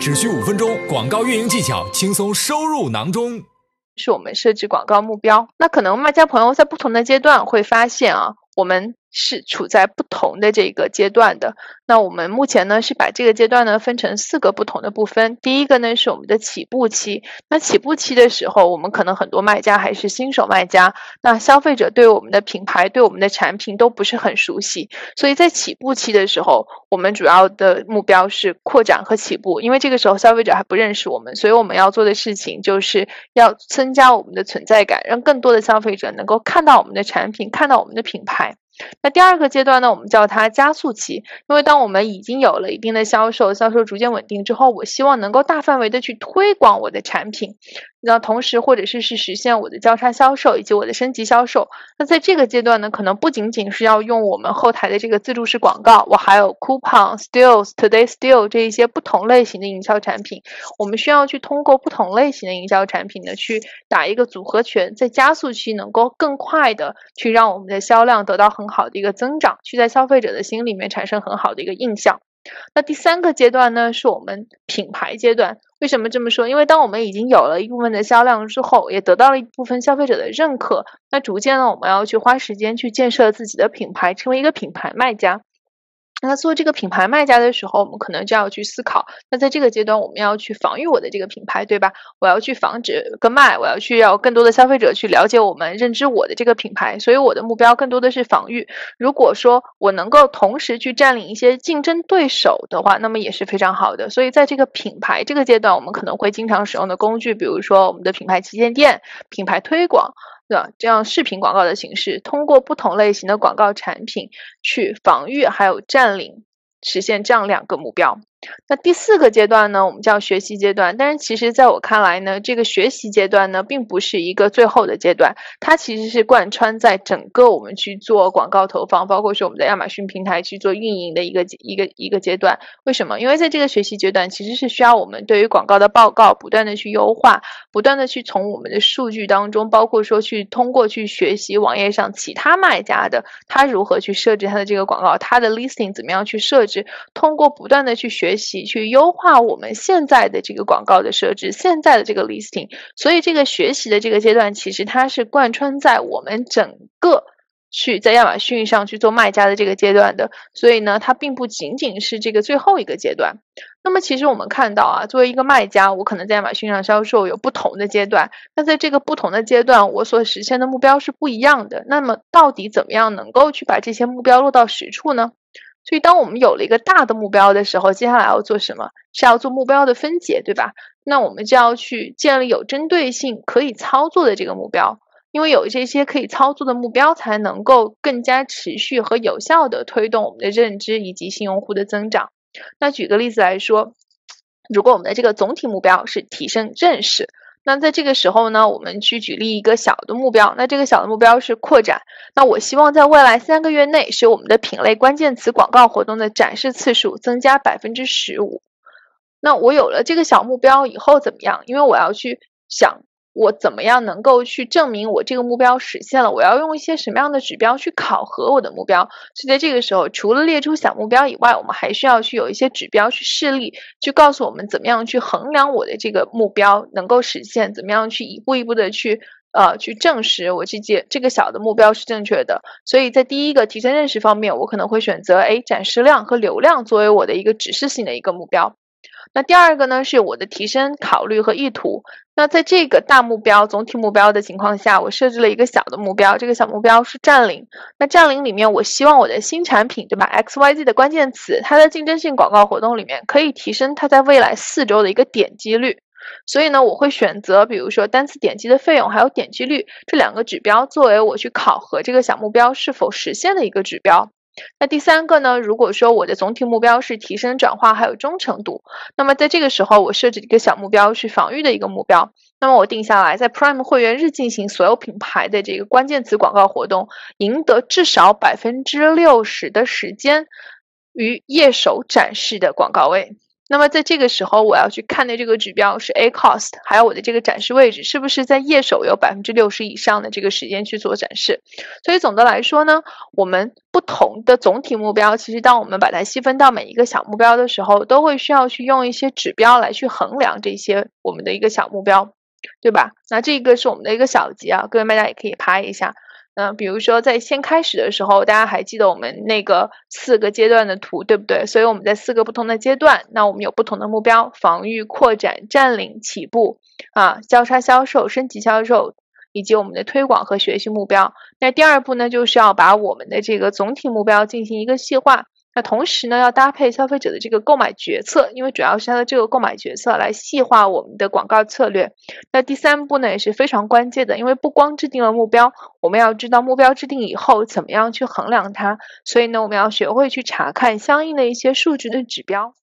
只需五分钟，广告运营技巧轻松收入囊中。是我们设置广告目标。那可能卖家朋友在不同的阶段会发现啊，我们。是处在不同的这个阶段的。那我们目前呢是把这个阶段呢分成四个不同的部分。第一个呢是我们的起步期。那起步期的时候，我们可能很多卖家还是新手卖家，那消费者对我们的品牌、对我们的产品都不是很熟悉。所以在起步期的时候，我们主要的目标是扩展和起步，因为这个时候消费者还不认识我们，所以我们要做的事情就是要增加我们的存在感，让更多的消费者能够看到我们的产品，看到我们的品牌。那第二个阶段呢，我们叫它加速期，因为当我们已经有了一定的销售，销售逐渐稳定之后，我希望能够大范围的去推广我的产品。那同时，或者是是实现我的交叉销售以及我的升级销售。那在这个阶段呢，可能不仅仅是要用我们后台的这个自助式广告，我还有 coupon、steals、today steal 这一些不同类型的营销产品。我们需要去通过不同类型的营销产品呢，去打一个组合拳，在加速期能够更快的去让我们的销量得到很好的一个增长，去在消费者的心里面产生很好的一个印象。那第三个阶段呢，是我们品牌阶段。为什么这么说？因为当我们已经有了一部分的销量之后，也得到了一部分消费者的认可，那逐渐呢，我们要去花时间去建设自己的品牌，成为一个品牌卖家。那做这个品牌卖家的时候，我们可能就要去思考，那在这个阶段，我们要去防御我的这个品牌，对吧？我要去防止跟卖，我要去要更多的消费者去了解我们、认知我的这个品牌，所以我的目标更多的是防御。如果说我能够同时去占领一些竞争对手的话，那么也是非常好的。所以在这个品牌这个阶段，我们可能会经常使用的工具，比如说我们的品牌旗舰店、品牌推广。对吧？这样视频广告的形式，通过不同类型的广告产品去防御，还有占领，实现这样两个目标。那第四个阶段呢，我们叫学习阶段。但是其实在我看来呢，这个学习阶段呢，并不是一个最后的阶段，它其实是贯穿在整个我们去做广告投放，包括说我们在亚马逊平台去做运营的一个一个一个阶段。为什么？因为在这个学习阶段，其实是需要我们对于广告的报告不断的去优化，不断的去从我们的数据当中，包括说去通过去学习网页上其他卖家的他如何去设置他的这个广告，他的 listing 怎么样去设置，通过不断的去学。学习去优化我们现在的这个广告的设置，现在的这个 listing，所以这个学习的这个阶段，其实它是贯穿在我们整个去在亚马逊上去做卖家的这个阶段的。所以呢，它并不仅仅是这个最后一个阶段。那么，其实我们看到啊，作为一个卖家，我可能在亚马逊上销售有不同的阶段。那在这个不同的阶段，我所实现的目标是不一样的。那么，到底怎么样能够去把这些目标落到实处呢？所以，当我们有了一个大的目标的时候，接下来要做什么？是要做目标的分解，对吧？那我们就要去建立有针对性、可以操作的这个目标，因为有这些可以操作的目标，才能够更加持续和有效的推动我们的认知以及新用户的增长。那举个例子来说，如果我们的这个总体目标是提升认识。那在这个时候呢，我们去举例一个小的目标。那这个小的目标是扩展。那我希望在未来三个月内，使我们的品类关键词广告活动的展示次数增加百分之十五。那我有了这个小目标以后怎么样？因为我要去想。我怎么样能够去证明我这个目标实现了？我要用一些什么样的指标去考核我的目标？所以在这个时候，除了列出小目标以外，我们还需要去有一些指标去示例，去告诉我们怎么样去衡量我的这个目标能够实现，怎么样去一步一步的去呃去证实我这件这个小的目标是正确的。所以在第一个提升认识方面，我可能会选择哎展示量和流量作为我的一个指示性的一个目标。那第二个呢，是我的提升考虑和意图。那在这个大目标、总体目标的情况下，我设置了一个小的目标，这个小目标是占领。那占领里面，我希望我的新产品，对吧？X Y Z 的关键词，它的竞争性广告活动里面可以提升它在未来四周的一个点击率。所以呢，我会选择比如说单次点击的费用还有点击率这两个指标，作为我去考核这个小目标是否实现的一个指标。那第三个呢？如果说我的总体目标是提升转化还有忠诚度，那么在这个时候我设置一个小目标是防御的一个目标。那么我定下来，在 Prime 会员日进行所有品牌的这个关键词广告活动，赢得至少百分之六十的时间与页首展示的广告位。那么在这个时候，我要去看的这个指标是 A cost，还有我的这个展示位置是不是在页首有百分之六十以上的这个时间去做展示。所以总的来说呢，我们不同的总体目标，其实当我们把它细分到每一个小目标的时候，都会需要去用一些指标来去衡量这些我们的一个小目标，对吧？那这个是我们的一个小结啊，各位卖家也可以拍一下。嗯，比如说在先开始的时候，大家还记得我们那个四个阶段的图，对不对？所以我们在四个不同的阶段，那我们有不同的目标：防御、扩展、占领、起步啊，交叉销售、升级销售，以及我们的推广和学习目标。那第二步呢，就是要把我们的这个总体目标进行一个细化。那同时呢，要搭配消费者的这个购买决策，因为主要是他的这个购买决策来细化我们的广告策略。那第三步呢也是非常关键的，因为不光制定了目标，我们要知道目标制定以后怎么样去衡量它，所以呢，我们要学会去查看相应的一些数据的指标。